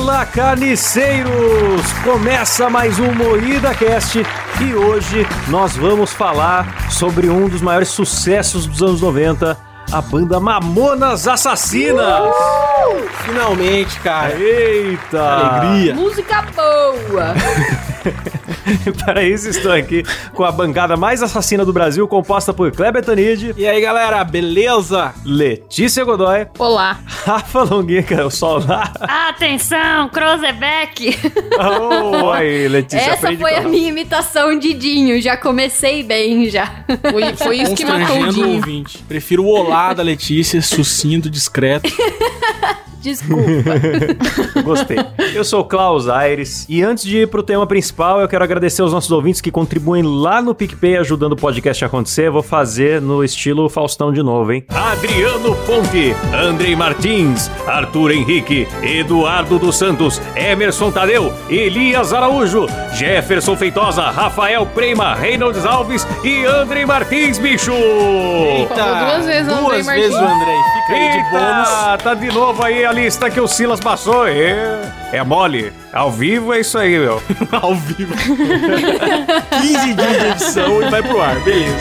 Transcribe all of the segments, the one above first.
Fala carniceiros! Começa mais um Moída Cast e hoje nós vamos falar sobre um dos maiores sucessos dos anos 90, a banda Mamonas Assassinas! Uh! Finalmente, cara! Eita! Alegria! Música boa! Para isso estou aqui com a bancada mais assassina do Brasil, composta por Kleber Tanid. E aí, galera, beleza? Letícia Godoy. Olá. Rafa Longuinha, que é o sol lá. Atenção, Crozebeck. Oh, aí, Letícia. Essa foi a minha imitação de Dinho. Já comecei bem, já. Foi, foi isso que matou o Dinho. ouvinte. Prefiro o olá da Letícia, sucinto, discreto. Desculpa. Gostei. Eu sou o Klaus Aires e antes de ir pro tema principal, eu quero agradecer aos nossos ouvintes que contribuem lá no PicPay ajudando o podcast a acontecer. Vou fazer no estilo Faustão de novo, hein? Adriano Ponte, Andrei Martins, Arthur Henrique, Eduardo dos Santos, Emerson Tadeu, Elias Araújo, Jefferson Feitosa, Rafael Prema, Reynolds Alves e Andrei Martins, bicho! Eita, duas vezes o Andrei Duas vezes o Andrei. Aí de bônus. tá de novo aí a lista que o Silas passou. É, é mole. Ao vivo é isso aí, meu. Ao vivo. 15 dias de edição e vai pro ar. Beleza.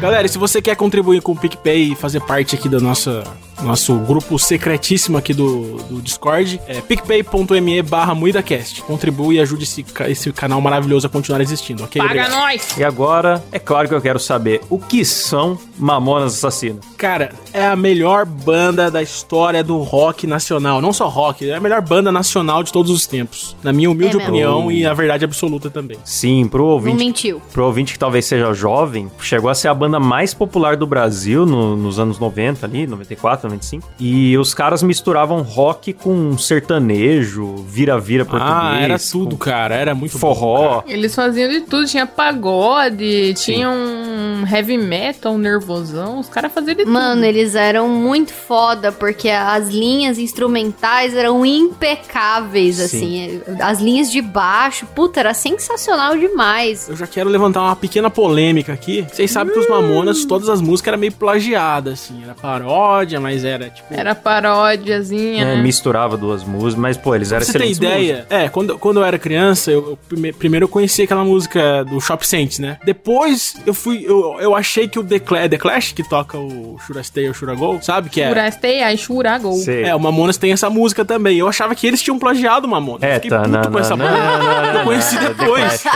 Galera, e se você quer contribuir com o PicPay e fazer parte aqui da nossa nosso grupo secretíssimo aqui do, do Discord, é picpay.me barra MuidaCast. Contribui e ajude esse, esse canal maravilhoso a continuar existindo, ok? Paga Obrigado. nós! E agora, é claro que eu quero saber o que são Mamonas Assassinas. Cara, é a melhor banda da história do rock nacional. Não só rock, é a melhor banda nacional de todos os tempos. Na minha humilde É opinião e a verdade absoluta também. Sim, pro Não ouvinte, mentiu. pro ouvinte que talvez seja jovem, chegou a ser a banda mais popular do Brasil no- nos anos 90 ali, 94, 95. E os caras misturavam rock com sertanejo, vira-vira português. ah, era tudo, com cara. Era muito bom, Forró. Eles faziam de tudo, tinha pagode, tinha um heavy metal, um nervosão, os caras faziam de Mano, eles eram muito foda porque as linhas instrumentais eram impecáveis, Sim. assim. As linhas de baixo, puta, era sensacional demais. Eu já quero levantar uma pequena polêmica aqui. Vocês sabem que os Mamonas, todas as músicas eram meio plagiadas, assim. Era paródia, mas era tipo. Era paródiazinha, É, né? misturava duas músicas, mas pô, eles eram você excelentes ideia, é, quando, quando eu era criança, eu, eu prime- primeiro eu conheci aquela música do Shop Saints, né? Depois eu fui, eu, eu achei que o The Clash, The Clash que toca o Should I Stay or Should I Go, sabe? Que é, Churastei, aí churagou. Sei. é, o Mamonas tem essa música também. Eu achava que eles tinham plagiado o Mamonas. É, eu fiquei tá, puto não, com essa não, banda. não, não, eu conheci não, depois. The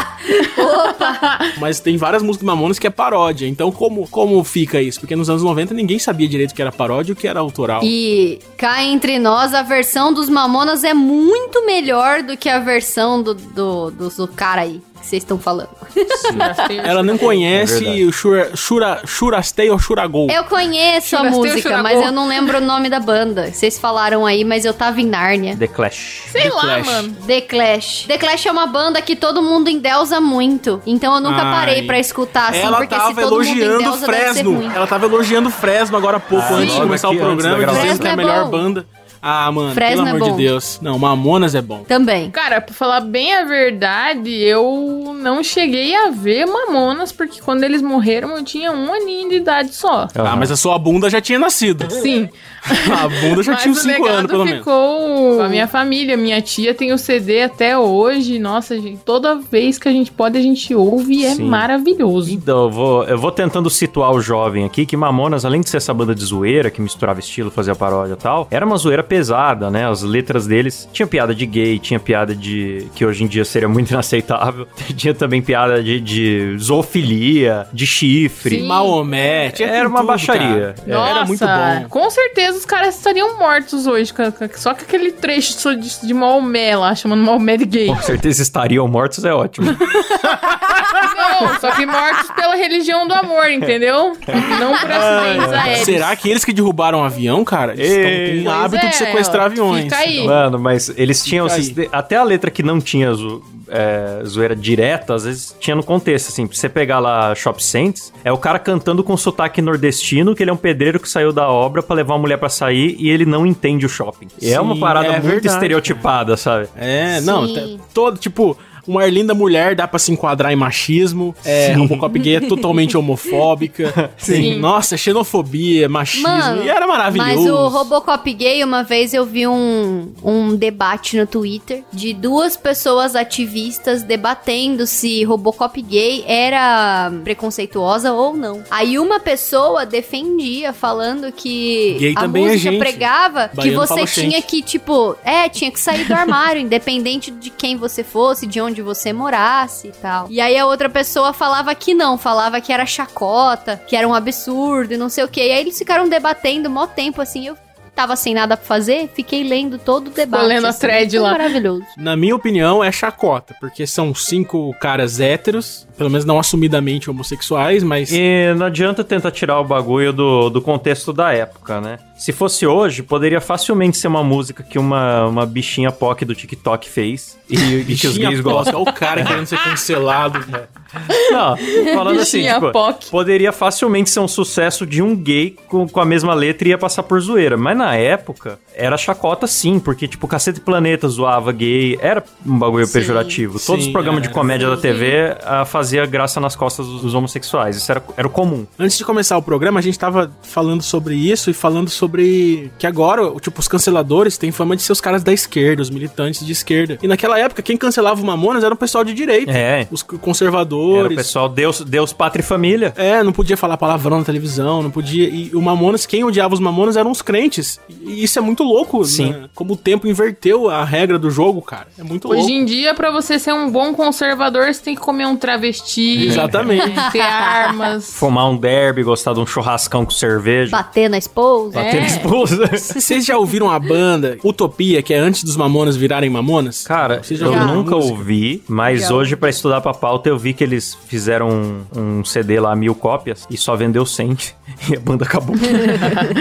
Mas tem várias músicas do Mamonas que é paródia. Então, como, como fica isso? Porque nos anos 90 ninguém sabia direito o que era paródia e o que era autoral. E cá entre nós, a versão dos Mamonas é muito melhor do que a versão do, do, do, do cara aí que vocês estão falando. Ela não É conhece verdade. o Shura, Shura, Shurastei ou Shuragol. Eu conheço a Churastei ou música, mas eu não lembro o nome da banda. Vocês falaram aí, mas eu tava em Nárnia. The Clash. Sei The lá, Clash. mano. The Clash. The Clash é uma banda que todo mundo endeusa muito. Então eu nunca Ai. parei pra escutar, assim, ela porque se todo mundo elogiando endeusa, deve ser Fresno. ruim. Ela tava elogiando Fresno agora há pouco, Ah, antes de começar o programa, dizendo que é a é melhor bom. banda. Ah, mano, Fresno pelo é amor de bom. Deus. Não, Mamonas é bom. Também. Cara, pra falar bem a verdade, eu não cheguei a ver Mamonas, porque quando eles morreram eu tinha um aninho de idade só. Ah, mas a sua bunda já tinha nascido. Sim. A bunda já Mas tinha uns o 5 legado anos, pelo menos. ficou a minha família. Minha tia tem o CD até hoje. Nossa, gente, toda vez que a gente pode, a gente ouve e é Sim. maravilhoso. Então, eu vou, eu vou tentando situar o jovem aqui, que Mamonas, além de ser essa banda de zoeira, que misturava estilo, fazia paródia e tal, era uma zoeira pesada, né? As letras deles tinha piada de gay, tinha piada de. que hoje em dia seria muito inaceitável. Tinha também piada de, de zoofilia, de chifre. Sim. Maomé. tinha Era uma tudo, baixaria. Era Nossa, muito bom. Com certeza os caras estariam mortos hoje. Só com aquele trecho de, de Maomé lá, chamando Maomé de gay. Com certeza estariam mortos, é ótimo. Não, só que mortos pela religião do amor, entendeu? Não por acidentes aéreos. Será que eles que derrubaram o avião, cara? Eles Ei. têm o Pois hábito é, de sequestrar ó, aviões. fica aí. Mano, mas eles tinham. Até a letra que não tinha zo- é, zoeira direta, às vezes tinha no contexto, assim. Pra você pegar lá Shop Saints, é o cara cantando com sotaque nordestino, que ele é um pedreiro que saiu da obra pra levar uma mulher pra sair e ele não entende o shopping. E é uma Sim, parada é muito verdade, estereotipada, sabe? É, não, Sim. tá- todo, tipo, uma Arlinda mulher dá pra se enquadrar em machismo. É, Robocop gay é totalmente homofóbica. Sim. Nossa, xenofobia, machismo. Mano, e era maravilhoso. Mas o Robocop gay, uma vez eu vi um, um debate no Twitter de duas pessoas ativistas debatendo se Robocop gay era preconceituosa ou não. Aí uma pessoa defendia, falando que Gay a também é música gente. pregava que Baiano você fala tinha gente. que, tipo, é, tinha que sair do armário, independente de quem você fosse, de onde você morasse e tal. E aí a outra pessoa falava que não, falava que era chacota, que era um absurdo e não sei o que. E aí eles ficaram debatendo mó tempo, assim, eu tava sem nada pra fazer, fiquei lendo todo o debate. lendo a assim, thread lá. Maravilhoso. Na minha opinião, é chacota, porque são cinco caras héteros, pelo menos não assumidamente homossexuais, mas. E não adianta tentar tirar o bagulho do, do contexto da época, né? Se fosse hoje, poderia facilmente ser uma música que uma, uma bichinha POC do TikTok fez e, e que os gays gostam. Olha o cara querendo ser cancelado. velho. Não, falando assim, tipo, poderia facilmente ser um sucesso de um gay com, com a mesma letra e ia passar por zoeira. Mas na época, era chacota sim, porque, tipo, Cacete Planeta zoava gay, era um bagulho Sim. pejorativo. Todos Sim, os programas de era. comédia da TV ah, fazia graça nas costas dos, dos homossexuais. Isso era, era o comum. Antes de começar o programa, a gente tava falando sobre isso e falando sobre que agora, tipo, os canceladores têm fama de ser os caras da esquerda, os militantes de esquerda. E naquela época, quem cancelava o Mamonas era o pessoal de direita. É. Os Era o conservadores. pessoal Deus, Deus, Pátria e Família. É, não podia falar palavrão na televisão, não podia. E o Mamonas, quem odiava os Mamonas eram os crentes. E isso é muito louco, Sim. né? Como o tempo inverteu a regra do jogo, cara. É muito louco. Hoje em dia, pra você ser um bom conservador, você tem que comer um travesti. Exatamente. né, ter armas. Fumar um derby, gostar de um churrascão com cerveja. Bater na esposa. Bater É. na esposa. Vocês já ouviram a banda Utopia, que é antes dos Mamonas virarem Mamonas? Cara, eu nunca ouvi, mas Já hoje pra estudar pra pauta eu vi que eles fizeram um, um CD lá, mil cópias, e só vendeu 100. E a banda acabou.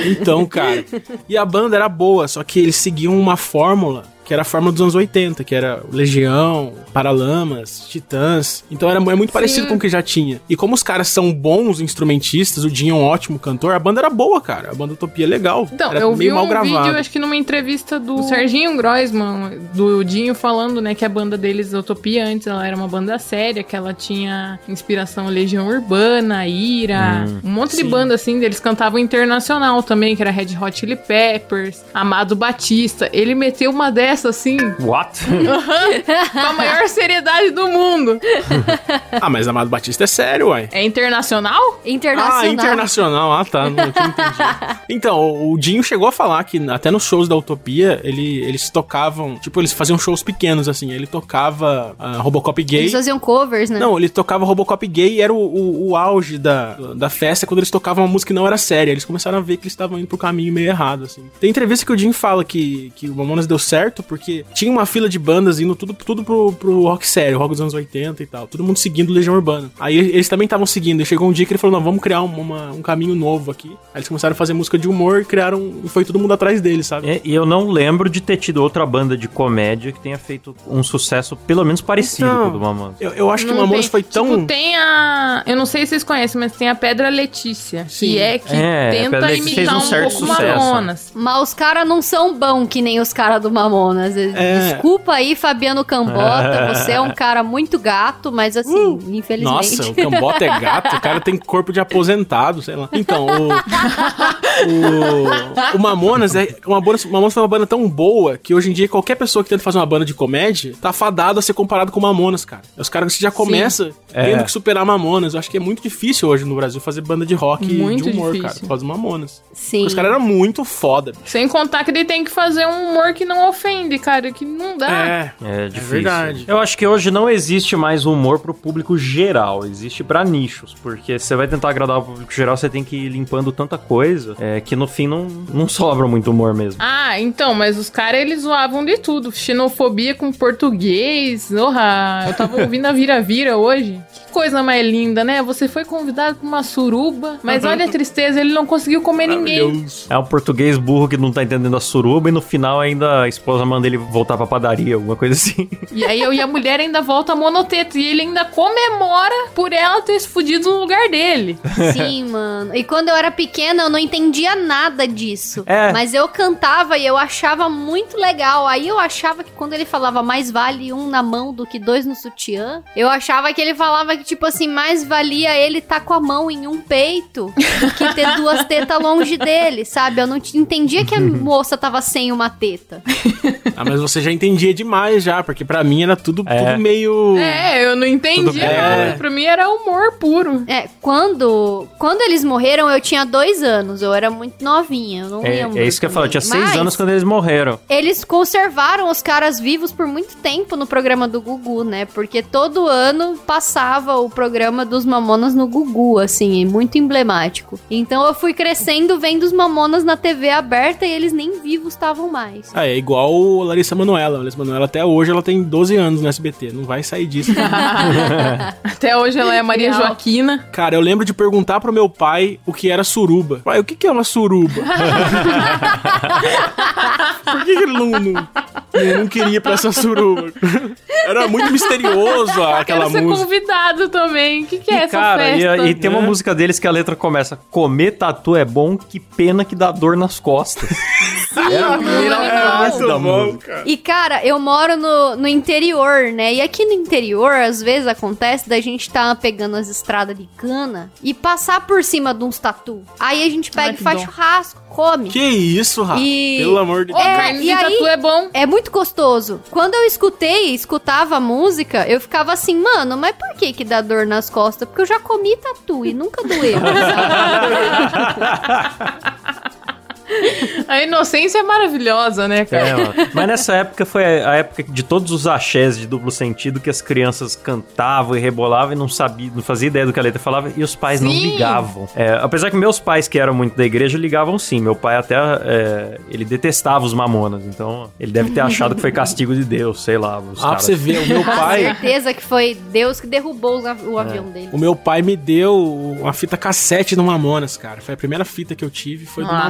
Então, cara. E a banda era boa, só que eles seguiam uma fórmula que era a fórmula dos anos 80, que era Legião, Paralamas, Titãs. Então era, é muito parecido com o que já tinha. E como os caras são bons instrumentistas, o Dinho é um ótimo cantor, a banda era boa, cara. A banda Utopia é legal. Então, era eu vi um gravado. vídeo, acho que numa entrevista do Serginho Groisman, do Dinho, falando, né, que a banda deles, Utopia, antes ela era uma banda séria, que ela tinha inspiração Legião Urbana, Ira, um monte de Sim. banda, assim, eles cantavam internacional também, que era Red Hot Chili Peppers, Amado Batista. Ele meteu uma dessa, assim, What? com a maior seriedade do mundo. Ah, mas Amado Batista é sério, uai. É internacional? Internacional. Ah, internacional. Ah, tá. Não então, o Dinho chegou a falar que até nos shows da Utopia, ele, eles tocavam. Tipo, eles faziam shows pequenos, assim. Ele tocava ah, Robocop gay. Eles faziam covers, né? Não, ele tocava Robocop gay e era o, o, o auge da, da festa quando eles tocavam uma música que não era séria. Eles começaram a ver que eles estavam indo pro caminho meio errado, assim. Tem entrevista que o Jim fala que, que o Mamonas deu certo porque tinha uma fila de bandas indo tudo, tudo pro, pro rock sério, rock dos anos 80 e tal. Todo mundo seguindo Legião Urbana. Aí eles também estavam seguindo. E chegou um dia que ele falou: não, vamos criar um, uma- um caminho novo aqui. Aí eles começaram a fazer música de humor e criaram. E foi todo mundo atrás deles, sabe? É, e eu não lembro de ter tido outra banda de comédia que tenha feito um sucesso pelo menos parecido Então, com o do Mamonas. Eu, eu acho que o Não Mamonas tem. foi tão. Tipo, tem a. Eu não sei se vocês conhecem, mas tem a Pedra Letícia. Sim. Que é que É, tenta imitar um um, certo pouco sucesso. Mamonas. Mas os caras não são bons que nem os caras do Mamonas. É. Desculpa aí, Fabiano Cambota. Você é um cara muito gato, mas assim, infelizmente. Nossa, o Cambota é gato, o cara tem corpo de aposentado, sei lá. Então, o. O, o Mamonas é. Uma banda, o Mamonas foi uma banda tão boa que hoje em dia qualquer pessoa que tenta fazer uma banda de comédia tá fadado a ser comparado com Mamonas, cara. Os caras que já começa É. tendo que superar Mamonas. Eu acho que é muito difícil hoje no Brasil fazer banda de rock e Muito de humor, difícil. cara. Por causa do Mamonas. Sim. Porque os caras eram muito foda. bicho. Sem contar que ele tem que fazer um humor que não ofende, cara. Que não dá. É. É difícil. verdade. Eu acho que hoje não existe mais humor pro público geral, existe pra nichos, porque você vai tentar agradar o público geral, você tem que ir limpando tanta coisa, é, que no fim não, não sobra muito humor mesmo. Ah, então, mas os caras eles zoavam de tudo. Xenofobia com português. Orra, eu tava ouvindo a vira-vira hoje. Que coisa mais linda, né? Você foi convidado pra uma suruba, mas olha a tristeza, ele não conseguiu comer ninguém. É um português burro que não tá entendendo a suruba e no final ainda a esposa manda ele voltar pra padaria, alguma coisa assim. E aí eu e a mulher ainda volta monoteto. E ele ainda comemora por ela ter se fudido no lugar dele. Sim, mano. E quando eu era pequena, eu não entendia entendia nada disso. É. Mas eu cantava e eu achava muito legal. Aí eu achava que quando ele falava mais vale um na mão do que dois no sutiã, eu achava que ele falava que, tipo assim, mais valia ele tá com a mão em um peito do que ter duas tetas longe dele, sabe? Eu não entendia que a moça tava sem uma teta. Ah, mas você já entendia demais já, porque pra mim era tudo, É. tudo meio... É, eu não entendi nada. É. Pra mim era humor puro. É, quando, quando eles morreram, eu tinha dois anos. Eu era muito novinha, eu não É, lembro. é isso que eu falo, eu tinha também. seis Mas anos quando eles morreram. Eles conservaram os caras vivos por muito tempo no programa do Gugu, né? Porque todo ano passava o programa dos Mamonas no Gugu, assim, muito emblemático. Então eu fui crescendo vendo os Mamonas na TV aberta e eles nem vivos estavam mais. Ah, é igual o Larissa Manoela. A Larissa Manoela até hoje ela tem 12 anos no SBT. Não vai sair disso. Até hoje ela é Maria. Joaquina. Cara, eu lembro de perguntar pro meu pai o que era suruba. Pai, o que, que é uma suruba? Por que, que ele não, não, não- queria pra essa suruba? Era muito misterioso Quero aquela ser música. convidado também. O que, que é E, essa cara, e, festa? e tem uma né? música deles que a letra começa: Comer tatu é bom, que pena que dá dor nas costas. é a primeira frase da música. cara. E, cara, eu moro no, no interior, né? E aqui no interior, às vezes acontece da gente tá pegando as estradas de cana e passar por cima de uns tatu. Aí a gente pega e que faz churrasco, come. Que isso, Rafa? E- Pelo amor de Ô, Deus. É, carne e de aí- tatu é bom. É muito gostoso. Quando eu escutei, escutava a música, eu ficava assim, mano, mas por que que dá dor nas costas? Porque eu já comi tatu e nunca doeu. A inocência é maravilhosa, né, cara? É. Mas nessa época foi a época de todos os axés de duplo sentido que as crianças cantavam e rebolavam e não sabiam, não fazia ideia do que a letra falava e os pais não Sim. ligavam. É, apesar que meus pais, que eram muito da igreja, ligavam sim. Meu pai até, é, ele detestava os mamonas, então ele deve ter achado que foi castigo de Deus, sei lá. Os Ah, pra caras- você ver, o meu Com pai... certeza que foi Deus que derrubou o o avião dele. O meu pai me deu uma fita cassete do Mamonas, cara. Foi a primeira fita que eu tive, foi do Nossa.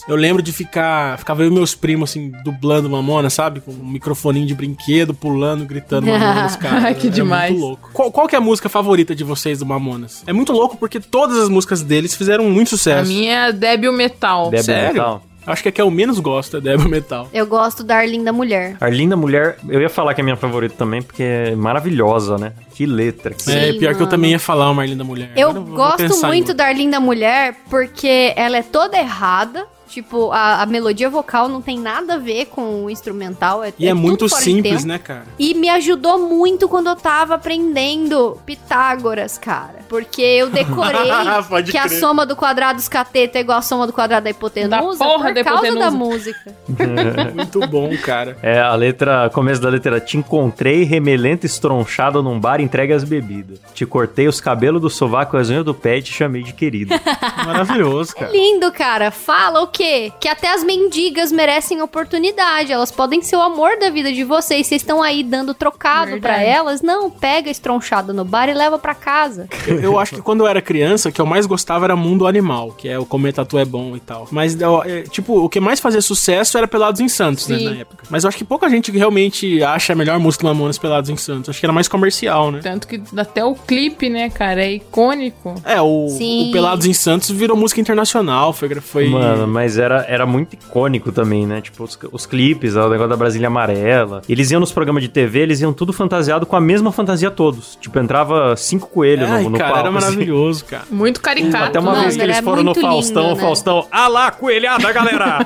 Mamonas. Eu lembro de ficar. Ficava eu e meus primos, assim, dublando Mamonas, sabe? Com um microfoninho de brinquedo, pulando, gritando Mamonas, cara. Ai, que Era demais. muito louco. Qual, qual que é a música favorita de vocês do Mamonas? É muito louco porque todas as músicas deles fizeram muito A sucesso. minha é Débil Metal. Débil Sério? Metal. Acho que a que eu menos gosto é Débora Metal. Eu gosto da Arlinda Mulher. Arlinda Mulher, eu ia falar que é minha favorita também, porque é maravilhosa, né? Que letra. que- Sim, é, pior que eu mano. também ia falar uma linda mulher. Eu vou gosto muito da Arlinda Mulher porque ela é toda errada. Tipo, a, a melodia vocal não tem nada a ver com o instrumental. É, E é, tudo muito simples, né, cara? E me ajudou muito quando eu tava aprendendo Pitágoras, cara. Porque eu decorei Pode que a crer. soma do quadrado dos catetos é igual a soma do quadrado da hipotenusa Da porra por da causa hipotenusa. da música. Muito bom, cara. É, a letra, começo da letra, te encontrei remelento estronchado num bar entregue as bebidas. Te cortei os cabelos do sovaco e as unhas do pé e te chamei de querido. Maravilhoso, cara. Lindo, cara. Fala o quê? Que até as mendigas merecem oportunidade. Elas podem ser o amor da vida de vocês. Vocês estão aí dando trocado pra elas. Não, pega estronchado no bar e leva pra casa. Eu, eu acho que quando eu era criança, o que eu mais gostava era Mundo Animal, que é o Comer Tatu é bom e tal. Mas, eu- é, tipo, o que mais fazia sucesso era Pelados em Santos, né, Sim. na época. Mas eu acho que pouca gente realmente acha a melhor música do Mamonas Pelados em Santos. Acho que era mais comercial, né? Tanto que até o clipe, né, cara, é icônico. É, o, o Pelados em Santos virou música internacional, foi... foi... Mano, mas era, era muito icônico também, né? Tipo, os, os clipes, o negócio da Brasília Amarela. Eles iam nos programas de TV, eles iam tudo fantasiado com a mesma fantasia todos. Tipo, entrava cinco coelhos Ai, no, no cara, palco. era assim. maravilhoso, cara. Muito caricato. Até uma Mano, vez que eles era foram no Faustão, lindo, o né? Faustão, ah lá, coelhada, galera!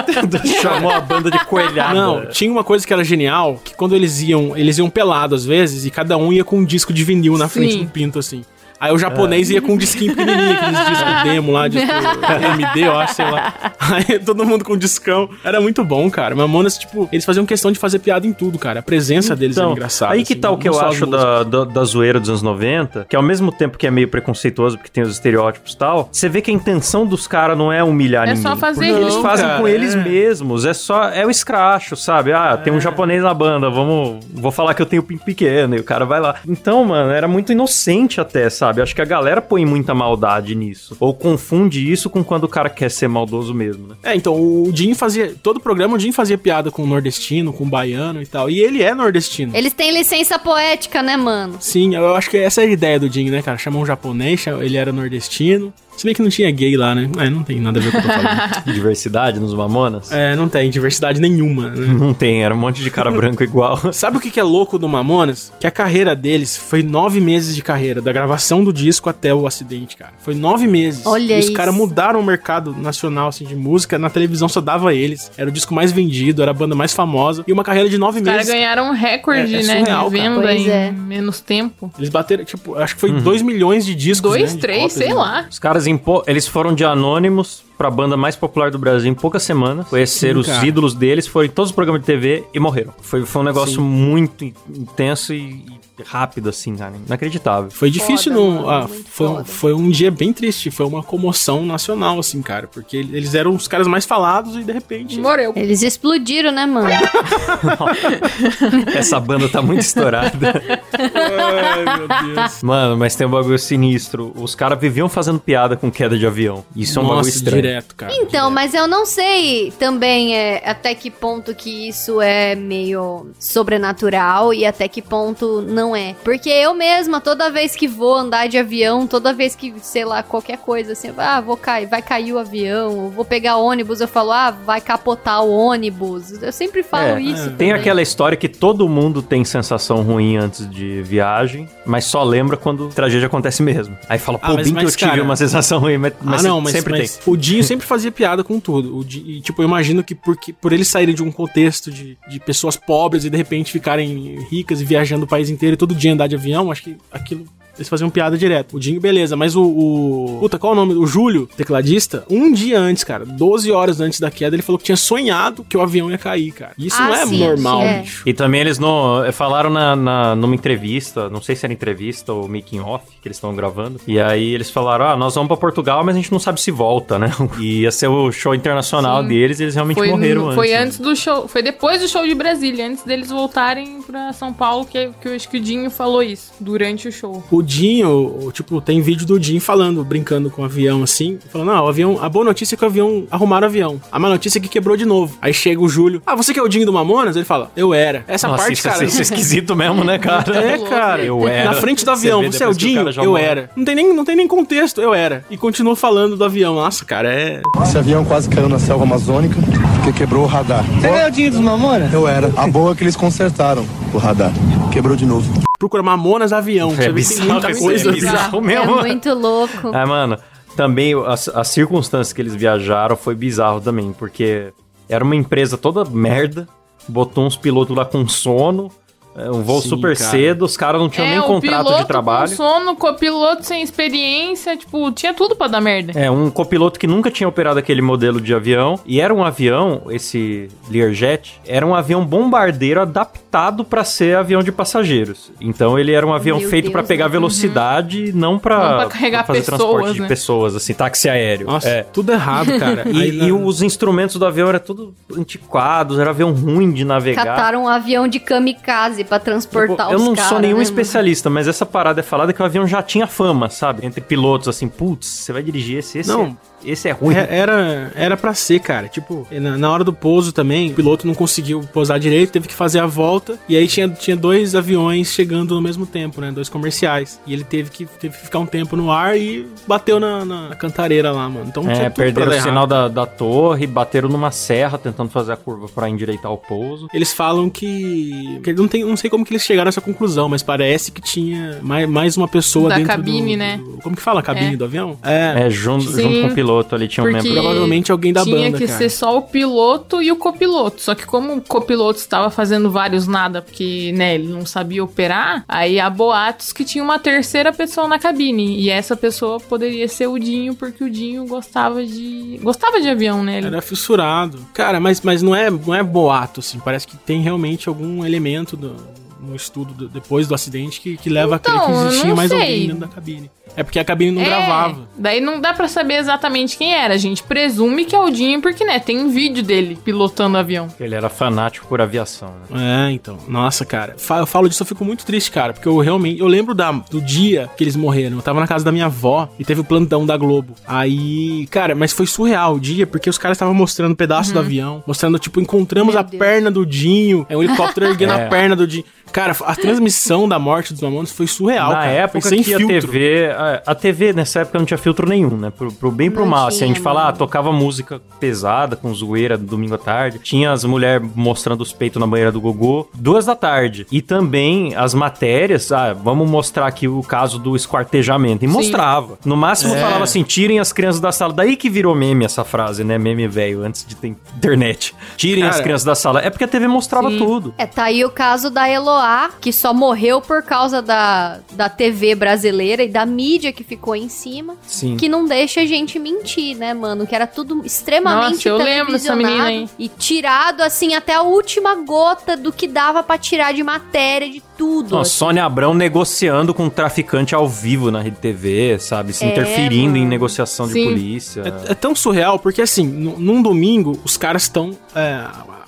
Chamou a banda de coelhada. Não, tinha uma coisa que era genial, que quando eles iam, eles iam pelado às vezes, e cada um ia com um disco de vinil na frente Sim. do pinto, assim. Aí o japonês ia com um disquinho pequenininho, aqueles discos demo lá, disco MD, eu acho, sei lá. Aí todo mundo com discão. Era muito bom, cara. Mamonas, tipo, eles faziam questão de fazer piada em tudo, cara. A presença deles era engraçada. Então, Aí que assim, tá o que não eu acho da, da, da zoeira dos anos 90, que ao mesmo tempo que é meio preconceituoso, porque tem os estereótipos e tal, você vê que a intenção dos caras não é humilhar É ninguém. só fazer porque eles fazem Não, com cara, eles é. mesmos. É só. É o escracho, sabe? Ah, tem um japonês na banda, vamos. Vou falar que eu tenho pinto pequeno, e o cara vai lá. Então, mano, era muito inocente até, sabe? Acho que a galera põe muita maldade nisso. Ou confunde isso com quando o cara quer ser maldoso mesmo, né? É, então, o Jim fazia. Todo programa o Jim fazia piada com o nordestino, com o baiano e tal. E ele é nordestino. Eles têm licença poética, né, mano? Sim, eu acho que essa é a ideia do Jim, né, cara? Chamou um japonês, ele era nordestino. Se bem que não tinha gay lá, né? É, não tem nada a ver com o que eu tô falando. Diversidade nos Mamonas? é, não tem diversidade nenhuma, né? Não tem, era um monte de cara branco igual. Sabe o que é louco do Mamonas? Que a carreira deles foi nove meses de carreira, da gravação do disco até o acidente, cara. Foi nove meses. Olha e os caras mudaram o mercado nacional, assim, de música. Na televisão só dava eles. Era o disco mais vendido, era a banda mais famosa. E uma carreira de nove Os caras meses. ganharam um recorde, É- é né? surreal, de cara. venda Pois em é. menos tempo. Eles bateram, tipo, acho que foi 2 milhões de discos. Dois, né, três, cópias, sei né? lá. Os caras, em pou- eles foram de anônimos pra banda mais popular do Brasil em poucas semanas. Conheceram Sim, os ídolos deles, foram em todos os programas de TV e morreram. Foi, foi um negócio Sim. muito in- intenso e rápido, assim, cara. Inacreditável. Foi difícil, Foda, não. mano, ah, foi, um- foi um dia bem triste. Foi uma comoção nacional, assim, cara. Porque eles eram os caras mais falados e de repente. Morreu. Eles explodiram, né, mano? Essa banda tá muito estourada. Ai, meu Deus. Mano, mas tem um bagulho sinistro. Os caras viviam fazendo piada com queda de avião. Isso é um bagulho Nossa, estranho. direto, cara. Então, direto. mas eu não sei também é, até que ponto que isso é meio sobrenatural e até que ponto não é. Porque eu mesma, toda vez que vou andar de avião, toda vez que, sei lá, qualquer coisa assim, ah, vou cair, vai cair o avião, ou vou pegar ônibus, eu falo, ah, vai capotar o ônibus. Eu sempre falo É, isso. Tem também. aquela história que todo mundo tem sensação ruim antes de viagem, mas só lembra quando a tragédia acontece mesmo. Aí fala, pô, Ah, mas- bem que eu mas, tive cara- uma sensação ruim, mas, mas ah, não, mas, sempre mas tem. o Dinho sempre fazia piada com tudo. O Di- e, tipo, eu imagino que porque, por eles saírem de um contexto de, de pessoas pobres e de repente ficarem ricas e viajando o país inteiro e todo dia andar de avião, acho que aquilo. Eles faziam piada direto. O Dinho, beleza, mas o, o. Puta, qual é o nome? O Júlio, tecladista, um dia antes, cara, 12 horas antes da queda, ele falou que tinha sonhado que o avião ia cair, cara. Isso Ah, não é sim, normal, é. bicho. E também eles não, eh, falaram na, na- numa entrevista, não sei se era entrevista ou making off que eles estão gravando. E aí eles falaram: "Ah, nós vamos pra Portugal, mas a gente não sabe se volta, né?" E ia ser o show internacional Sim. deles, e eles realmente Foi, morreram antes. foi né? antes do show. Foi depois do show de Brasília, antes deles voltarem pra São Paulo, que, que eu acho que o Dinho falou isso durante o show. O Dinho, o- tipo, tem vídeo do Dinho falando, brincando com o avião assim, falando, não, o avião, a boa notícia é que o avião arrumaram o avião. A má notícia é que quebrou de novo. Aí chega o Júlio, ah, você que é o Dinho do Mamonas? Ele fala, eu era. Essa Nossa, parte, isso, cara. isso é esquisito mesmo, né, cara? É, cara. Eu era. Na frente do avião, vê você é o Dinho? já Eu era. Não tem, nem, não tem nem contexto, eu era. E continua falando do avião. Nossa, cara, é. Esse avião quase caiu na selva amazônica porque quebrou o radar. Você é o Dinho dos Mamonas? Eu era. A boa é que eles consertaram o radar. Quebrou de novo. Procura Mamonas avião. É tem bizarro, muita coisa. é bizarro É mesmo. muito louco. Ah, mano, também as, as circunstâncias que eles viajaram foi bizarro também, porque era uma empresa toda merda, botou uns pilotos lá com sono, é, um voo Sim, super cara. cedo, os caras não tinham nem É, o contrato de trabalho. Com sono, copiloto sem experiência, tipo, tinha tudo pra dar merda. É, um copiloto que nunca tinha operado aquele modelo de avião. E era um avião, esse Learjet, era um avião bombardeiro adaptado pra ser avião de passageiros. Então ele era um avião Meu feito pra Deus, pegar né? velocidade, não pra, Não pra carregar fazer pessoas, transporte de né? pessoas, assim, táxi aéreo. Nossa, É. tudo errado, cara. E, e os instrumentos do avião eram tudo antiquados, era avião ruim de navegar. Cataram um avião de kamikaze pra transportar Tipo, eu os não caras. sou nenhum né, mano? especialista, mas essa parada é falada que o avião já tinha fama, sabe? Entre pilotos, assim, putz, você vai dirigir esse, esse, Não. Esse é ruim. É, era, era pra ser, cara. Tipo, na, na hora do pouso também, o piloto não conseguiu pousar direito, teve que fazer a volta. E aí tinha, tinha dois aviões chegando no mesmo tempo, né? Dois comerciais. E ele teve que, teve que ficar um tempo no ar e bateu na, na cantareira lá, mano. Então É, tinha tudo pra perderam o sinal da, da torre, bateram numa serra tentando fazer a curva pra endireitar o pouso. Eles falam que. que não, tem, não sei como que eles chegaram a essa conclusão, mas parece que tinha mais, mais uma pessoa Da dentro cabine, do, né? do- Como que fala? A cabine É. do avião? É. É, junto, Sim, junto com o piloto ali tinha um membro. Provavelmente alguém da Tinha banda, que cara. ser só o piloto e o copiloto. Só que como o copiloto estava fazendo vários nada, porque, né, ele não sabia operar, aí há boatos que tinha uma terceira pessoa na cabine. E essa pessoa poderia ser o Dinho, porque o Dinho gostava de. gostava de avião, né? Ele- Era fissurado. Cara, mas, mas não, é, não é boato, assim. Parece que tem realmente algum elemento do- no estudo do- depois do acidente que, que leva Então, a crer que eu existia mais sei. alguém dentro da cabine. É porque a cabine não É, gravava. Daí não dá pra saber exatamente quem era. A gente presume que é o Dinho, porque, né, tem um vídeo dele pilotando o avião. Ele era fanático por aviação, né? É, então. Nossa, cara. Eu falo disso, eu fico muito triste, cara. Porque eu realmente. Eu lembro da, do dia que eles morreram. Eu tava na casa da minha avó e teve o plantão da Globo. Aí, cara, mas foi surreal o dia, porque os caras estavam mostrando pedaço do avião. Mostrando, tipo, encontramos Meu a Deus. perna do Dinho. É um helicóptero erguendo É. a perna do Dinho. Cara, a transmissão da morte dos Mamonas foi surreal, Na cara. época foi sem que filtro. a TV. A, a TV nessa época não tinha filtro nenhum, né? Pro, pro bem e pro Não mal. Assim, a tinha, gente fala, ah, tocava música pesada, com zoeira, domingo à tarde. Tinha as mulheres mostrando os peitos na banheira do Gogô, duas da tarde. E também as matérias, ah, vamos mostrar aqui o caso do esquartejamento. E mostrava. No máximo É. falava assim: tirem as crianças da sala. Daí que virou meme essa frase, né? Meme velho, antes de ter internet. Tirem as Cara, crianças da sala. É porque a TV mostrava Sim. tudo. É, tá aí o caso da Eloá, que só morreu por causa da, da TV brasileira e da mídia que ficou em cima. Sim. Que não deixa a gente mentir, né, mano? Que era tudo extremamente Nossa, eu lembro dessa menina aí. televisionado E tirado, assim, até a última gota do que dava pra tirar de matéria, de tudo. Não, assim. Sônia Abrão negociando com um traficante ao vivo na Rede TV, sabe? Se É, interferindo em mano. negociação de Sim. polícia. É, é tão surreal, porque assim, nu- num domingo, os caras estão. é,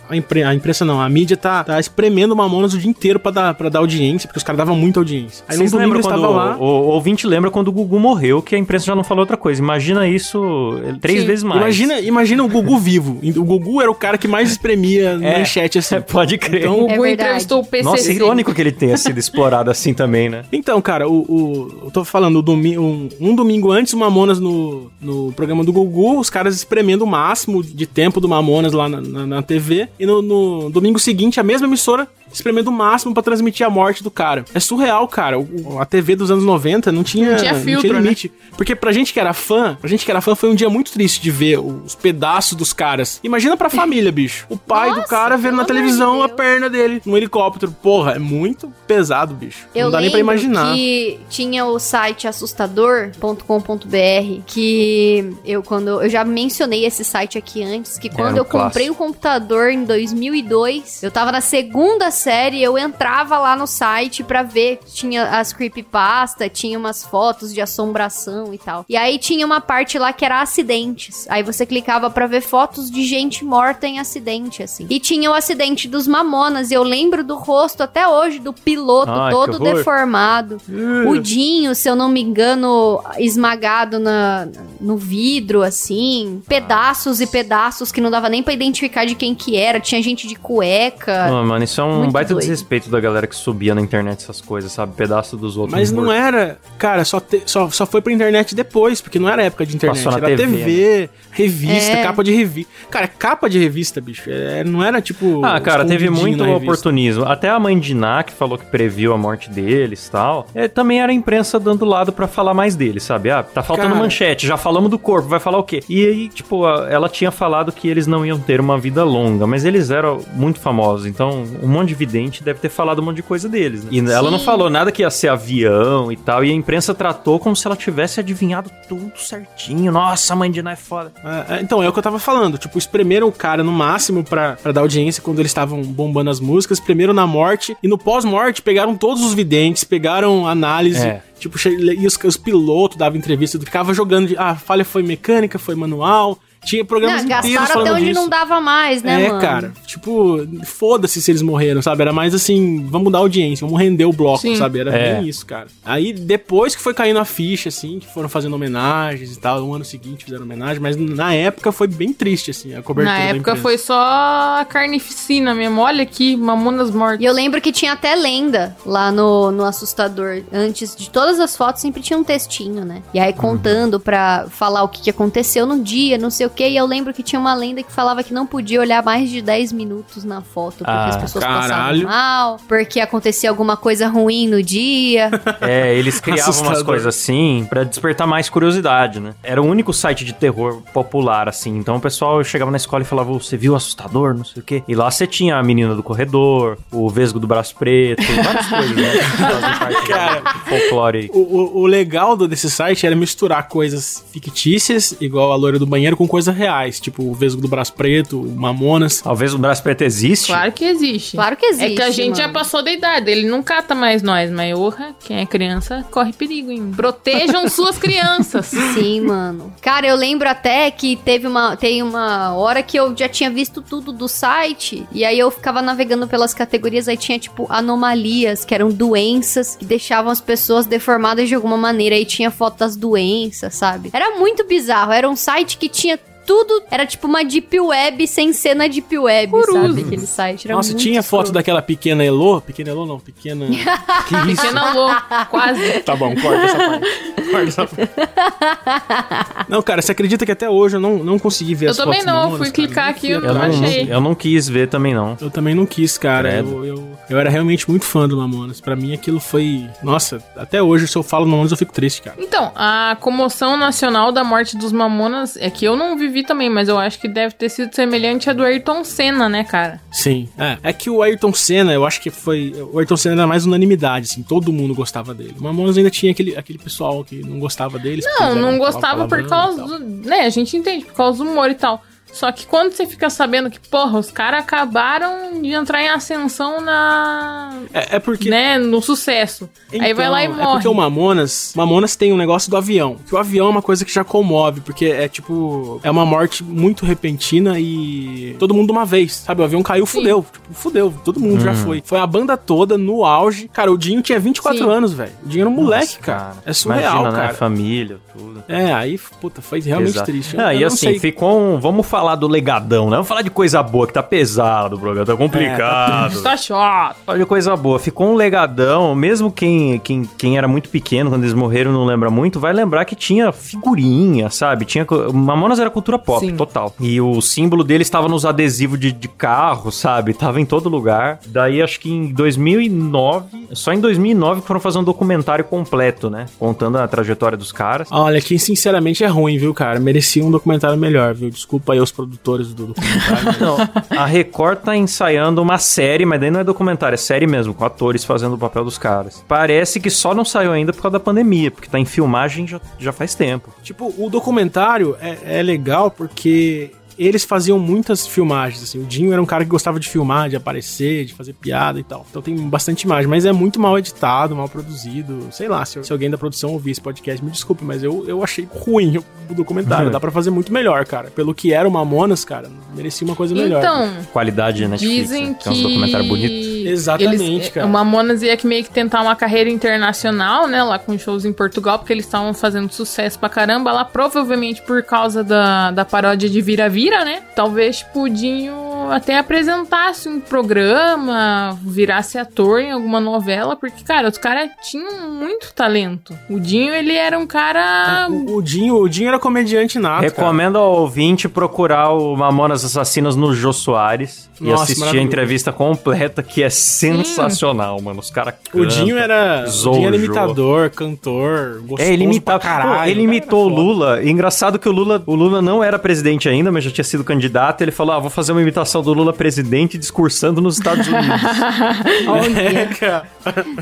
a, impre- a imprensa não, a mídia tá, tá espremendo Mamonas o dia inteiro pra dar, pra dar audiência, porque os caras davam muita audiência. Aí Vocês lembram quando lá. o, o ouvinte lembra quando o Gugu morreu, que a imprensa já não falou outra coisa. Imagina isso três Sim. vezes mais. Imagina, imagina o Gugu vivo. O Gugu era o cara que mais espremia É. manchete, assim. Pode crer. Então, O É Gugu verdade. entrevistou o PC. Nossa, é irônico que ele tenha sido explorado assim também, né? Então, cara, o, o- eu tô falando, o domi um, um domingo antes, o Mamonas no, no programa do Gugu, os caras espremendo o máximo de tempo do Mamonas lá na, na- na TV. E no, no domingo seguinte, a mesma emissora espremendo o máximo pra transmitir a morte do cara. É surreal, cara. O- a TV dos anos 90 não tinha, Não tinha filtro, né? limite. Porque pra gente que era fã, pra gente que era fã, foi um dia muito triste de ver os pedaços dos caras. Imagina pra família, bicho. O pai do Nossa, cara vendo na televisão a Deus. perna dele no helicóptero. Porra, é muito pesado, bicho. Eu não dá nem pra imaginar. que tinha o site assustador.com.br que eu quando eu já mencionei esse site aqui antes, que quando um eu comprei o computador em 2002, eu tava na segunda série, eu entrava lá no site pra ver, tinha as creepypasta, tinha umas fotos de assombração e tal. E aí tinha uma parte lá que era acidentes. Aí você clicava pra ver fotos de gente morta em acidente assim. E tinha o acidente dos Mamonas, e eu lembro do rosto até hoje do piloto Ai, todo deformado. O Dinho, se eu não me engano, esmagado na, no vidro, assim. Pedaços e pedaços que não dava nem pra identificar de quem que era. Tinha gente de cueca. Ah, mano, isso é um Muito baita doido. desrespeito da galera que subia na internet essas coisas, sabe? Pedaço dos outros. Mas não era. Cara, só, te- só, só foi pra internet depois, porque não era época de internet. Passou na era TV, TV, revista, É. capa de revista. Cara, capa de revista, bicho. é, não era tipo. Ah, cara, teve muito oportunismo. Até a mãe de Ná, que falou que previu a morte deles e tal, é, também era a imprensa dando lado pra falar mais deles, sabe? Ah, tá faltando Cara. manchete, já falamos do corpo, vai falar o quê? E aí, tipo, ela tinha falado que eles não iam ter uma vida longa, mas eles eram muito famosos, então um monte de vidente deve ter falado um monte de coisa deles, né? E ela não Sim. falou nada que ia ser avião e tal, e a imprensa tratou como se ela tivesse adivinhado tudo certinho. Nossa, a mãe de Ná é foda. É, é, então, é o que eu tava falando. Tipo, espremeram o cara no máximo pra, pra dar audiência quando eles estavam bombando as músicas. Espremeram na morte. E no pós-morte pegaram todos os videntes, pegaram análise. É. Tipo, e os, os pilotos davam entrevista, ficava jogando de. Ah, a falha foi mecânica, foi manual. Tinha programas Não, inteiros gastaram até falando onde disso. não dava mais, né, é, mano? cara. Tipo, foda-se se eles morreram, sabe? Era mais assim, vamos dar audiência, vamos render o bloco, Sim. sabe? Era É. bem isso, cara. Aí depois que foi caindo a ficha, assim, que foram fazendo homenagens e tal, no ano seguinte fizeram homenagem, mas na época foi bem triste, assim, a cobertura Na da época foi só a carnificina mesmo. Olha aqui, Mamonas mortas. E eu lembro que tinha até lenda lá no, no assustador. Antes de todas as fotos, sempre tinha um textinho, né? E aí contando pra falar o que, que aconteceu no dia, não sei o quê. E eu lembro que tinha uma lenda que falava que não podia olhar mais de 10 minutos na foto, porque Ah, as pessoas caralho. passavam mal, porque acontecia alguma coisa ruim no dia. É, eles criavam umas coisas assim pra despertar mais curiosidade, né? Era o único site de terror popular, assim. Então o pessoal chegava na escola e falava, você viu assustador, não sei o quê. E lá você tinha a menina do corredor, o vesgo do braço preto, várias coisas, né? Cara. do folclore aí. O, o, o legal desse site era misturar coisas fictícias, igual a loira do banheiro, com coisas reais, tipo o Vesgo do Braço Preto, o Mamonas. Talvez o braço preto existe. Claro que existe. Claro que existe. É que a gente já mano. passou da idade, ele não cata mais nós, mas orra, quem é criança corre perigo, hein? Protejam suas crianças. Sim, mano. Cara, eu lembro até que teve uma, tem uma hora que eu já tinha visto tudo do site. E aí eu ficava navegando pelas categorias. Aí tinha, tipo, anomalias, que eram doenças que deixavam as pessoas deformadas de alguma maneira. Aí tinha foto das doenças, sabe? Era muito bizarro. Era um site que tinha tudo era tipo uma deep web sem cena deep web, Curuso. sabe? Aquele site. Era Nossa, muito tinha foto escroto. daquela pequena Elo? Pequena Elo não, pequena. que isso? Pequena Lô, quase. Tá bom, corta essa parte. Corta essa parte. Não, cara, você acredita que até hoje eu não, não consegui ver Eu as também fotos não, Mamonas, fui cara? clicar aqui, eu Eu não não, achei. eu não quis ver também, não. Eu também não quis, cara. Eu, eu, eu era realmente muito fã do Mamonas. Pra mim aquilo foi. Nossa, até hoje, se eu falo Mamonas, eu fico triste, cara. Então, a comoção nacional da morte dos Mamonas é que eu não vivi também, mas eu acho que deve ter sido semelhante à do Ayrton Senna, né, cara? Sim. É, é que o Ayrton Senna, eu acho que foi. O Ayrton Senna era mais unanimidade, assim, todo mundo gostava dele. O Mamonas ainda tinha aquele, aquele pessoal que não gostava deles. porque Não, não gostava por palavrão causa do. Né, a gente entende, por causa do humor e tal. Só que quando você fica sabendo que, porra, os caras acabaram de entrar em ascensão na. É, é porque. né, no sucesso. Aí vai lá e Então, morre. É porque o Mamonas, Mamonas tem um negócio do avião. Que o avião é uma coisa que já comove, porque é tipo, é uma morte muito repentina e todo mundo de uma vez, sabe? O avião caiu, Sim. fudeu, tipo, fudeu, todo mundo já foi. Foi a banda toda no auge. Cara, o Dinho tinha 24 Sim. anos, velho. O Dinho era um moleque, Nossa, cara. É surreal, Imagina, cara. né? Família, tudo. É, aí, puta, foi realmente Exato. triste. Ah, Eu e não assim, sei. ficou um... Vamos falar do legadão, né? Vamos falar de coisa boa, que tá pesado o programa, tá complicado. Tá chato. Falar de coisa boa. Ficou um legadão, mesmo quem, quem, quem era muito pequeno quando eles morreram não lembra muito, vai lembrar que tinha figurinha, sabe? Tinha... Mamonas era cultura pop, Sim. total. E o símbolo dele estava nos adesivos de, de carro, sabe? Tava em todo lugar. Daí, acho que em 2009, só em 2009 que foram fazer um documentário completo, né? Contando a trajetória dos caras. Olha, que sinceramente é ruim, viu, cara? Merecia um documentário melhor, viu? Desculpa aí os produtores do documentário. mas- Não, a Record tá ensaiando uma série, mas daí não é documentário, é série mesmo, com atores fazendo o papel dos caras. Parece que só não saiu ainda por causa da pandemia, porque tá em filmagem já, já faz tempo. Tipo, o documentário é, é legal porque eles faziam muitas filmagens, assim. O Dinho era um cara que gostava de filmar, de aparecer, de fazer piada e tal. Então tem bastante imagem, mas é muito mal editado, mal produzido. Sei lá, se, se alguém da produção ouvir esse podcast, me desculpe, mas eu, eu achei ruim o documentário. Dá pra fazer muito melhor, cara. Pelo que era o Mamonas, cara, merecia uma coisa melhor. Então, Qualidade Netflix, dizem né? que. Tem uns documentários bonitos. Exatamente, eles, cara. O Mamonas ia que meio que tentar uma carreira internacional, né? Lá com shows em Portugal, porque eles estavam fazendo sucesso pra caramba lá, provavelmente por causa da, da paródia de Vira-Vira, né? Talvez Pudinho até apresentasse um programa, virasse ator em alguma novela, porque, cara, os caras tinham muito talento. O Dinho, ele era um cara. O, o Dinho, o Dinho era comediante nato, cara. Recomendo ao ouvinte procurar o Mamonas Assassinas no Jô Soares e Nossa, assistir a entrevista completa, que é sensacional, mano. Os caras O Dinho era, o Dinho era Zojo. imitador, cantor, gostoso É, ele imitava. pra caralho. Pô, ele Cara, imitou o. Lula. E engraçado que o Lula, o Lula não era presidente ainda, mas já tinha sido candidato. Ele falou: Ah, vou fazer uma imitação do Lula presidente discursando nos Estados Unidos. É, cara.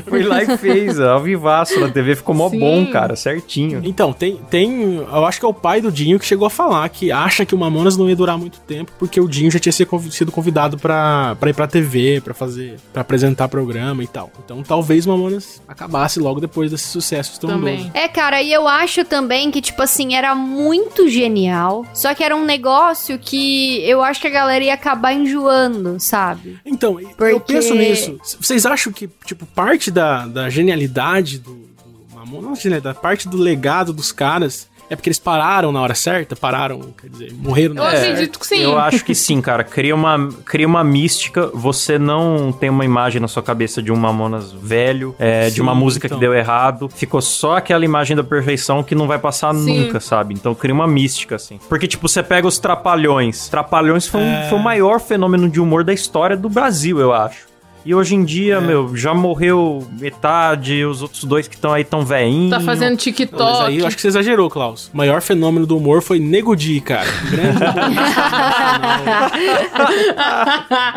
Foi lá e fez, ó, ao vivaço na TV. Ficou mó Sim. bom, cara, certinho. Então, tem, tem. Eu acho que é o pai do Dinho que chegou a falar que acha que o Mamonas não ia durar muito tempo, porque o Dinho já tinha sido convidado pra, pra ir pra TV, pra fazer. Pra apresentar programa e tal. Então talvez o Mamonas acabasse logo depois desse sucesso estrondoso. Também. É, cara, e eu acho também que, tipo assim, era muito genial. Só que era um negócio que eu acho que a galera ia acabar enjoando, sabe? Então, eu Porque- penso nisso. Vocês acham que, tipo, parte da, da genialidade do, do Mamonas, não genialidade, parte do legado dos caras é porque eles pararam na hora certa? Pararam, quer dizer, morreram na Eu hora certa? acredito que sim. Eu acho que sim, cara. Cria uma, cria uma mística. Você não tem uma imagem na sua cabeça de um Mamonas velho, é, de Sim, uma música então. que deu errado. Ficou só aquela imagem da perfeição que não vai passar Sim. nunca, sabe? Então cria uma mística, assim. Porque, tipo, você pega os Trapalhões. Trapalhões foi, um- É. foi o maior fenômeno de humor da história do Brasil, eu acho. E hoje em dia, É. meu, já morreu metade, os outros dois que estão aí tão veinhos. Tá fazendo Não, TikTok. mas aí eu acho que você exagerou, Klaus. O maior fenômeno do humor foi Nego Di, cara. Grande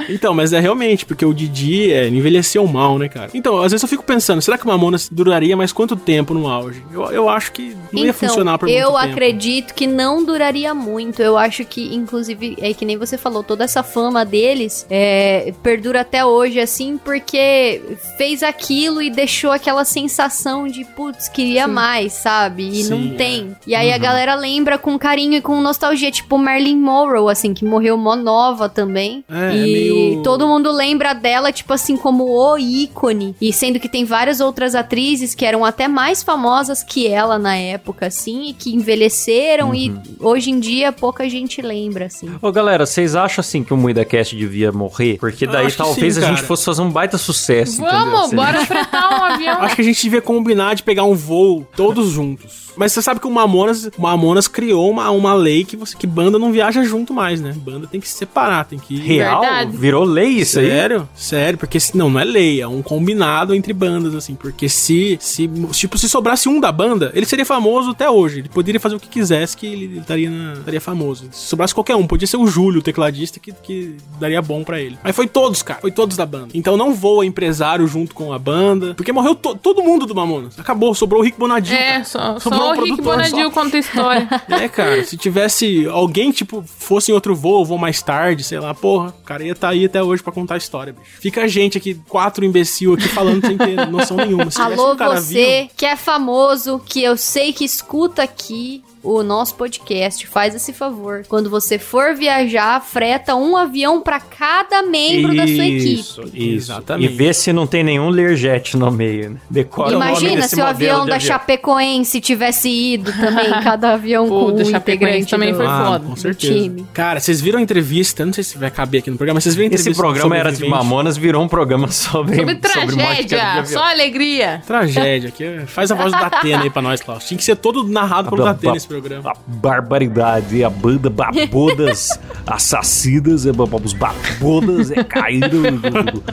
Então, mas é realmente, porque o Didi é, envelheceu mal, né, cara? Então, às vezes eu fico pensando, será que o Mamonas duraria mais quanto tempo no auge? Eu, eu acho que não ia funcionar por muito Então, eu tempo. acredito que não duraria muito. Eu acho que, inclusive, é que nem você falou, toda essa fama deles é, perdura até hoje, assim, assim, porque fez aquilo e deixou aquela sensação de, putz, queria Sim. mais, sabe? E Sim, não é. tem. E aí a galera lembra com carinho e com nostalgia, tipo Marilyn Monroe, assim, que morreu mó nova também. É, é e meio- todo mundo lembra dela, tipo assim, como o ícone. E sendo que tem várias outras atrizes que eram até mais famosas que ela na época, assim, e que envelheceram e hoje em dia pouca gente lembra, assim. Ô, galera, vocês acham assim que o MuidaCast devia morrer? Porque daí talvez sim, a gente cara. Fosse fazer um baita sucesso? Vamos, Se a bora gente- fretar um avião. Acho que a gente devia combinar de pegar um voo todos juntos. Mas você sabe que o Mamonas, o Mamonas criou uma, uma lei que você que banda não viaja junto mais, né? Banda tem que se separar, tem que Real? Verdade. Virou lei isso aí? Sério? Sério, porque se, não, não é lei, é um combinado entre bandas, assim. Porque se, se, tipo, se sobrasse um da banda, ele seria famoso até hoje. Ele poderia fazer o que quisesse que ele estaria, na- estaria famoso. Se sobrasse qualquer um, podia ser o Júlio, o tecladista, que, que daria bom pra ele. Mas foi todos, cara. Foi todos da banda. Então não voa empresário junto com a banda. Porque morreu to- todo mundo do Mamonas. Acabou, sobrou o Rick Bonadinho. É, cara. só, Sobrou só o Rick Bonadil conta a história. É, cara, se tivesse alguém, tipo, fosse em outro voo, voo mais tarde, sei lá, porra, o cara ia estar aí até hoje pra contar a história, bicho. Fica a gente aqui, quatro imbecil aqui falando sem ter noção nenhuma. Se Alô, um cara você vivo- que é famoso, que eu sei que escuta aqui o nosso podcast, faz esse favor. Quando você for viajar, freta um avião pra cada membro da sua Isso, equipe. isso. Exatamente. E vê se não tem nenhum Learjet no meio, né? Decora o nome Imagina desse se o avião da avião. Chapecoense tivesse ido também, cada avião Pô, com da um integrante também do... foi Ah, foda. com do certeza. time. Cara, vocês viram a entrevista? Não sei se vai caber aqui no programa, mas vocês viram a entrevista Esse programa era de? Mamonas, virou um programa sobre, Sobre tragédia, avião. só alegria. Tragédia, aqui. Faz a voz do Datena aí pra nós, Klaus. Tinha que ser todo narrado pelo Datena esse programa. A barbaridade, a banda Babodas Assassinas, é, os Babodas é caído. do- do- do- do-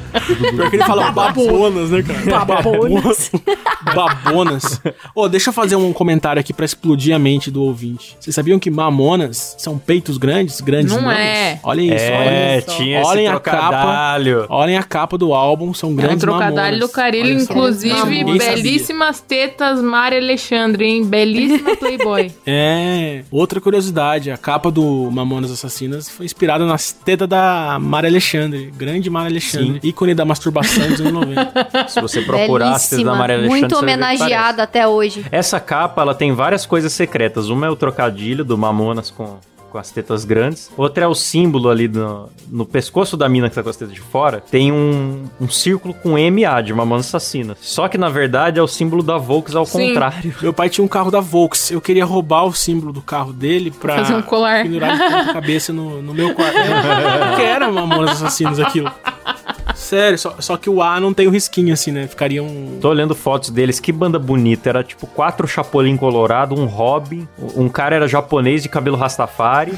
Pior que ele fala babonas, né, cara? Babonas. Babonas. Ô, deixa eu fazer um comentário aqui pra explodir a mente do ouvinte. Vocês sabiam que mamonas são peitos grandes? Grandes Não mamas? é. Olhem isso, olhem É, só. tinha Olhem esse a capa. trocadalho. Olhem a capa do álbum, são É um grandes trocadilho mamonas. do Carilho, inclusive, belíssimas tetas Mari Alexandre, hein? Belíssima Playboy. É, outra curiosidade, a capa do Mamonas Assassinas foi inspirada nas tetas da Mara Alexandre, grande Mara Alexandre, ícone da masturbação dos anos 90. Se você procurar as tetas da Maria Alexandre, muito homenageada até hoje. Essa capa, ela tem várias coisas secretas. Uma é o trocadilho do Mamonas com, com as tetas grandes. Outra é o símbolo ali no, no pescoço da mina que tá com as tetas de fora. Tem um, um círculo com MA de Mamonas Assassinas. Só que, na verdade, é o símbolo da Volks ao Sim. contrário. Meu pai tinha um carro da Volks, eu queria roubar o símbolo do carro dele pra Fazer um colar. pendurar de cabeça no, no meu quarto. Porque era Mamonas Assassinos aquilo. Sério, só, só que o A não tem o risquinho assim, né? Ficaria um... Tô olhando fotos deles, que banda bonita. Era tipo quatro Chapolin Colorado, um Robin, um cara era japonês de cabelo Rastafari,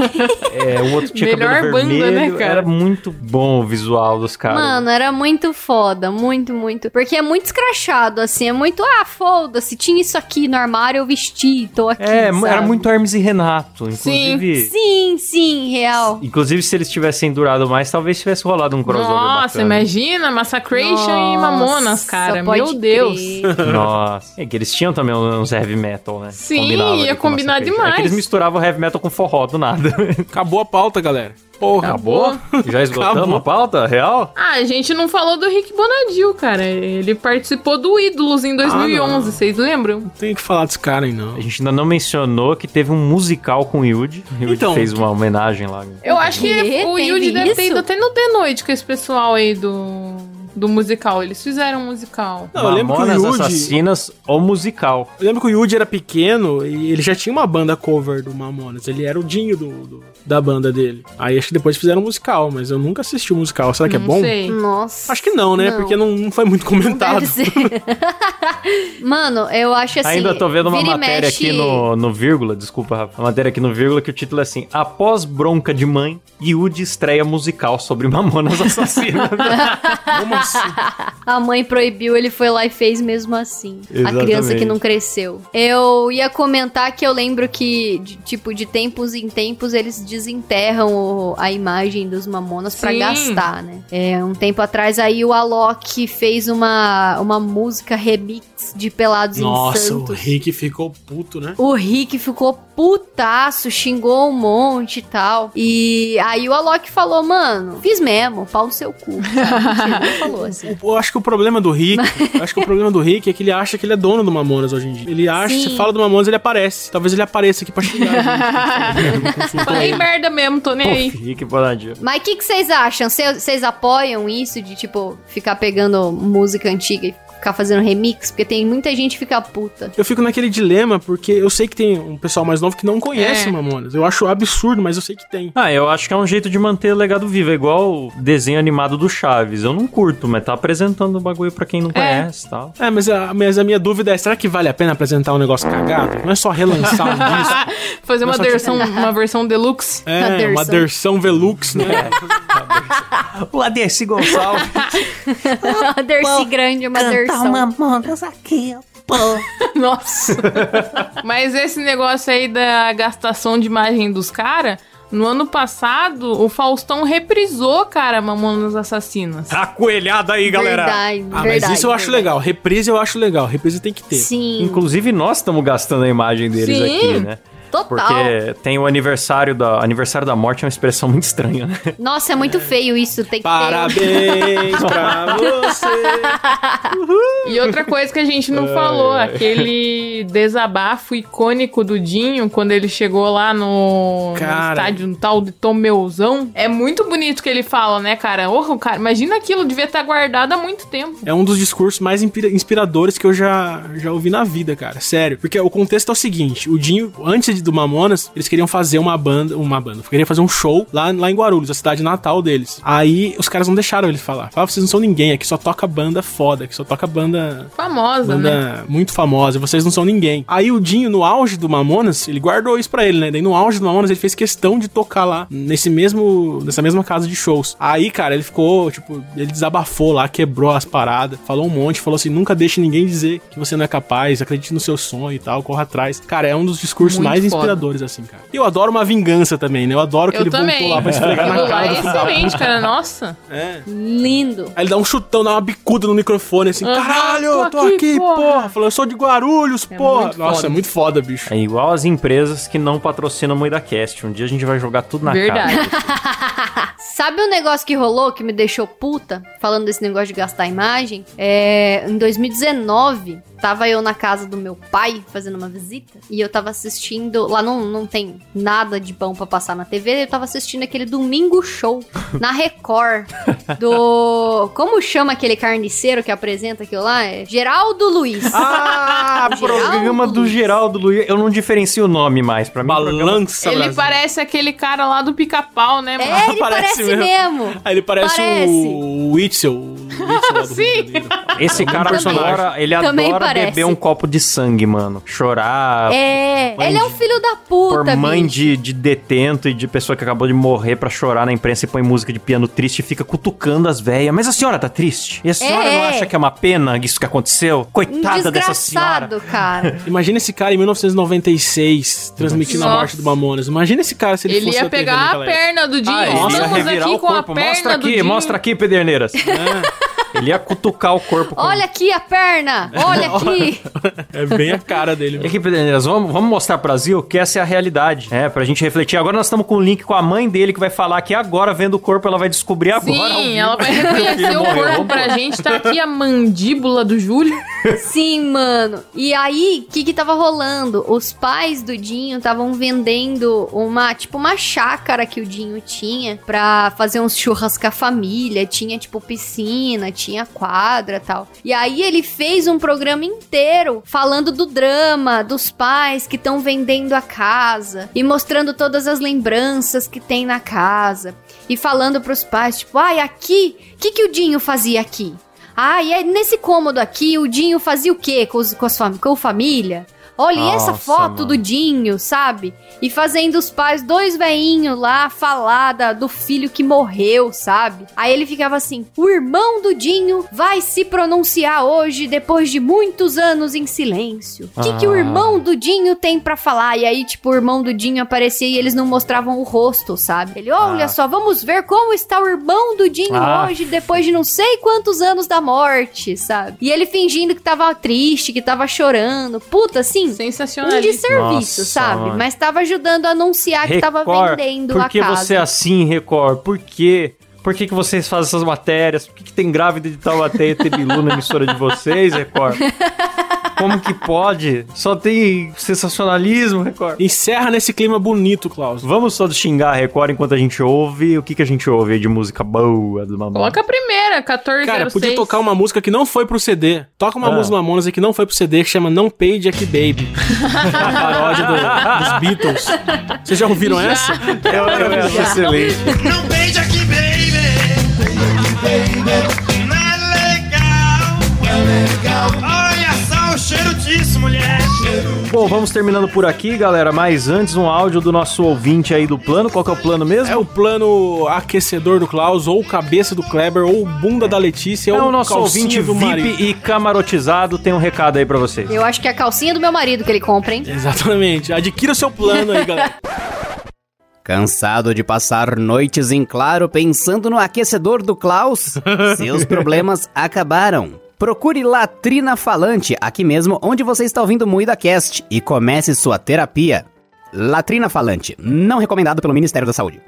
é, o outro tinha Melhor cabelo banda, vermelho. né, cara? Era muito bom o visual dos caras. Mano, era muito foda, muito, muito. Porque é muito escrachado, assim, é muito, ah, foda-se, tinha isso aqui no armário, eu vesti, tô aqui, é, era sabe? muito Hermes e Renato, inclusive. Sim, sim, real. Inclusive, se eles tivessem durado mais, talvez tivesse rolado um crossover Nossa, bacana. imagina, Massacration e Mamonas, Nossa, cara. Meu Deus. crer. Nossa. É que eles tinham também uns heavy metal, né? Sim, Combinava ia com combinar demais. É que eles misturavam heavy metal com forró do nada. Acabou a pauta, galera. Porra. Acabou? Já esgotamos Acabou. a pauta? Real? Ah, a gente não falou do Rick Bonadil, cara. Ele participou do Ídolos em 2011, vocês lembram? Não tem que falar desse cara aí, não. A gente ainda não mencionou que teve um musical com o Yuji. O Então. fez uma homenagem lá. Eu acho que o Yuji deve ter ido até no The Noite com esse pessoal aí do, do musical. Eles fizeram um musical. Não, eu lembro que o Mamonas Yuji... Assassinas, o musical. Eu lembro que o Yuji era pequeno e ele já tinha uma banda cover do Mamonas. Ele era o Dinho do, do- da banda dele. Aí acho que depois fizeram um musical, mas eu nunca assisti o musical. Será que é não bom? sei. Nossa. Acho que não, né? Não. Porque não, não foi muito comentado. Deve ser. Mano, eu acho assim. Ainda tô vendo uma matéria mexe- aqui no, no vírgula, desculpa, Rafa. Uma matéria aqui no vírgula que o título é assim: Após bronca de mãe, Yuji estreia musical sobre Mamonas Assassinas. Como assim? A mãe proibiu, ele foi lá e fez mesmo assim. A Exatamente. criança que não cresceu. Eu ia comentar que eu lembro que, de- tipo, de tempos em tempos, eles desenterram o- a imagem dos mamonas pra Sim. gastar, né? É, um tempo atrás aí o Alok fez uma, uma música remix de Pelados em Nossa, o Santos. Rick ficou puto, né? O Rick ficou putaço, xingou um monte e tal. E aí o Alok falou, mano, fiz mesmo, pau no seu cu. Falou assim. Eu acho que o problema do Rick, eu acho que o problema do Rick é que ele acha que ele é dono do Mamonas hoje em dia. Ele acha, Sim. você fala do Mamonas, ele aparece. Talvez ele apareça aqui pra xingar gente. Falei merda mesmo, tô nem Pô, aí. Rick Bonadio. Mas o que que vocês acham? Cê- Vocês apoiam isso de, tipo, ficar pegando música antiga e ficar fazendo remix? Porque tem muita gente que fica puta. Eu fico naquele dilema, porque eu sei que tem um pessoal mais novo que não conhece É. Mamonas. Eu acho absurdo, mas eu sei que tem. Ah, eu acho que é um jeito de manter o legado vivo. É igual o desenho animado do Chaves. Eu não curto, mas tá apresentando o bagulho pra quem não conhece e tal. É, mas a, mas a minha dúvida é, será que vale a pena apresentar um negócio cagado? Não é só relançar um disco. Fazer uma Nossa, versão, uma versão deluxe. É, uma versão Velux, né? O Aderci Gonçalves. Uma Dercy grande, uma Dersão. Mamonas aqui, pô. Nossa. Mas esse negócio aí da gastação de imagem dos caras, no ano passado, o Faustão reprisou, cara, Mamonas Assassinas. tá coelhada aí, galera. Verdade, Ah, verdade. mas isso eu acho verdade. legal. Reprise eu acho legal. Reprise tem que ter. Sim, Inclusive, nós estamos gastando a imagem deles Sim. aqui, né? Total. Porque tem o aniversário da. Aniversário da morte é uma expressão muito estranha, né? Nossa, é muito feio isso. Tem ter... Parabéns pra você. E outra coisa que a gente não falou, aquele desabafo icônico do Dinho, quando ele chegou lá no, no Cara. estádio um tal de Tomeuzão. É muito bonito que ele fala, né, cara? Ô, cara, imagina aquilo, devia estar guardado há muito tempo. É um dos discursos mais inspira- inspiradores que eu já, já ouvi na vida, cara. Sério. Porque o contexto é o seguinte: o Dinho, antes do Mamonas, eles queriam fazer uma banda. Uma banda. Queriam fazer um show lá, lá em Guarulhos, a cidade natal deles. Aí os caras não deixaram ele falar. Falaram, vocês não são ninguém, aqui só toca banda foda, aqui só toca banda Famosa, banda né? muito famosa, vocês não são ninguém. Aí o Dinho, no auge do Mamonas, ele guardou isso pra ele, né? Daí no auge do Mamonas, ele fez questão de tocar lá, nesse mesmo, nessa mesma casa de shows. Aí, cara, ele ficou, tipo, ele desabafou lá, quebrou as paradas, falou um monte, falou assim, nunca deixe ninguém dizer que você não é capaz, acredite no seu sonho e tal, corra atrás. Cara, é um dos discursos Muito mais. Inspiradores, assim, cara. E eu adoro uma vingança também, né? Eu adoro que Eu ele também. voltou lá pra esfregar na cara é do excelente, cara. Nossa. É. Lindo. Aí ele dá um chutão, dá uma bicuda no microfone, assim, Aham, caralho, tô tô aqui, aqui, porra." porra. Falou, eu sou de Guarulhos, É porra. muito Nossa, foda. é muito foda, bicho. É igual as empresas que não patrocinam o MoidaCast. Um dia a gente vai jogar tudo na Verdade. cara. Sabe um negócio que rolou que me deixou puta? Falando desse negócio de gastar imagem? É, em 2019, tava eu na casa do meu pai fazendo uma visita e eu tava assistindo. Lá não, não tem nada de bom pra passar na TV. Eu tava assistindo aquele Domingo Show na Record do. Como chama aquele carniceiro que apresenta aquilo lá? É Geraldo Luiz. Ah, programa do Geraldo Luiz. Eu não diferencio o nome mais. Pra mim, programa- Balança, Ele Brasil. parece aquele cara lá do pica-pau, né, mano? É, ele Parece parece, mesmo. mesmo. Ele parece, Parece. o Witzel. O Sim. Esse cara personagem. adora, ele Também adora parece. beber um copo de sangue, mano. Chorar. É, ele é um de- filho da puta, Por mãe bicho. de, de detento e de pessoa que acabou de morrer pra chorar na imprensa e põe música de piano triste e fica cutucando as velhas. Mas a senhora tá triste? E a senhora É, não é. acha que é uma pena isso que aconteceu? Um Coitada dessa senhora. cara. Imagina esse cara em 1996 transmitindo a Nossa. morte do Mamonas. Imagina esse cara se ele, Ele fosse ia a TV pegar a perna do Dinho. Ah, ele ia Estamos aqui com a perna Mostra do aqui, Dinho. mostra aqui, Pederneiras. É. Ele ia cutucar o corpo. com- Olha aqui a perna! Olha aqui! É bem a cara dele. E aqui, Pederneiras, vamos, vamos mostrar pro Brasil que essa é a realidade. É, pra gente refletir. Agora nós estamos com um link com a mãe dele que vai falar que agora, vendo o corpo, ela vai descobrir agora. Sim, ela vai reconhecer o corpo pra gente. Tá aqui a mandíbula do Júlio. Sim, mano. E aí, o que que tava rolando? Os pais do Dinho estavam vendendo uma, tipo, uma chácara que o Dinho tinha pra fazer uns churras com a família. Tinha, tipo, piscina, tinha quadra tal. E aí ele fez um programa inteiro falando do drama dos pais que estão vendendo a casa e mostrando todas as lembranças que tem na casa. E falando pros pais, tipo, ai, aqui, o que, que o Dinho fazia aqui? Ah, e aí nesse cômodo aqui, o Dinho fazia o quê com, os, com, com a família? Olha, e essa Nossa, foto mano. do Dinho, sabe? E fazendo os pais, dois veinhos lá, falar da- do filho que morreu, sabe? Aí ele ficava assim: o irmão do Dinho vai se pronunciar hoje depois de muitos anos em silêncio. O que, que o Ah. irmão do Dinho tem pra falar? E aí, tipo, o irmão do Dinho aparecia e eles não mostravam o rosto, sabe? Ele, olha Ah. só, vamos ver como está o irmão do Dinho Ah. hoje, depois de não sei quantos anos da morte, sabe? E ele fingindo que tava triste, que tava chorando. Puta, assim, um de serviço, Nossa, sabe? mano. Mas tava ajudando a anunciar que tava Record, vendendo por a que casa. você é assim, Record? Por quê? Por que, que vocês fazem essas matérias? Por que, que tem grávida de Taubaté e Tebilu na emissora de vocês, Record? Como que pode? Só tem sensacionalismo, Record. Encerra nesse clima bonito, Klaus. Vamos só xingar a Record enquanto a gente ouve. O que, que a gente ouve aí de música boa do Mamonas? Coloca a primeira, 1406. Cara, podia tocar uma música que não foi pro CD. Toca uma Ah. música do Mamonas que não foi pro CD, que chama Não Pay Jack Baby. a paródia do- dos Beatles. Vocês já ouviram Já. essa? Eu, eu acho excelente. Não beija aqui, baby. Não é legal. Olha só o cheiro disso, mulher. Bom, vamos terminando por aqui, galera. Mas antes, um áudio do nosso ouvinte aí do plano. Qual que é o plano mesmo? É o plano aquecedor do Klaus, ou cabeça do Kleber, ou bunda da Letícia, É ou o nosso ouvinte do VIP marido. e camarotizado. Tem um recado aí pra vocês. Eu acho que é a calcinha do meu marido que ele compra, hein? Exatamente. Adquira o seu plano aí, galera. Cansado de passar noites em claro pensando no aquecedor do Klaus? Seus problemas acabaram. Procure Latrina Falante aqui mesmo onde você está ouvindo o Moída Cast e comece sua terapia. Latrina Falante, não recomendado pelo Ministério da Saúde.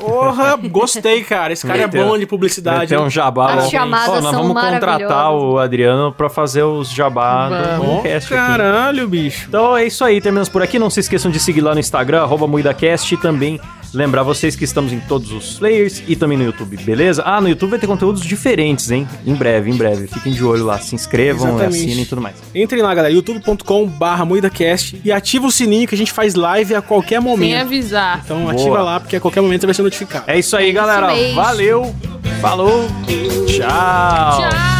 Porra, gostei, cara. Esse cara é Meteu- bom de publicidade. Tem um jabá. As chamadas Ó, nós são vamos contratar o Adriano pra fazer os jabá do podcast aqui. caralho, bicho. Então é isso aí, terminamos por aqui. Não se esqueçam de seguir lá no Instagram, arroba MoídaCast, e também lembrar vocês que estamos em todos os players e também no YouTube, beleza? Ah, no YouTube vai ter conteúdos diferentes, hein? Em breve, em breve. Fiquem de olho lá, se inscrevam, Exatamente. assinem e tudo mais. Entrem lá, galera, youtube.com barra MoídaCast e ativa o sininho que a gente faz live a qualquer Sem momento. avisar. Então Boa. ativa lá, porque a qualquer momento você vai ser notificado. É isso aí, É galera. Valeu, falou, tchau. Tchau.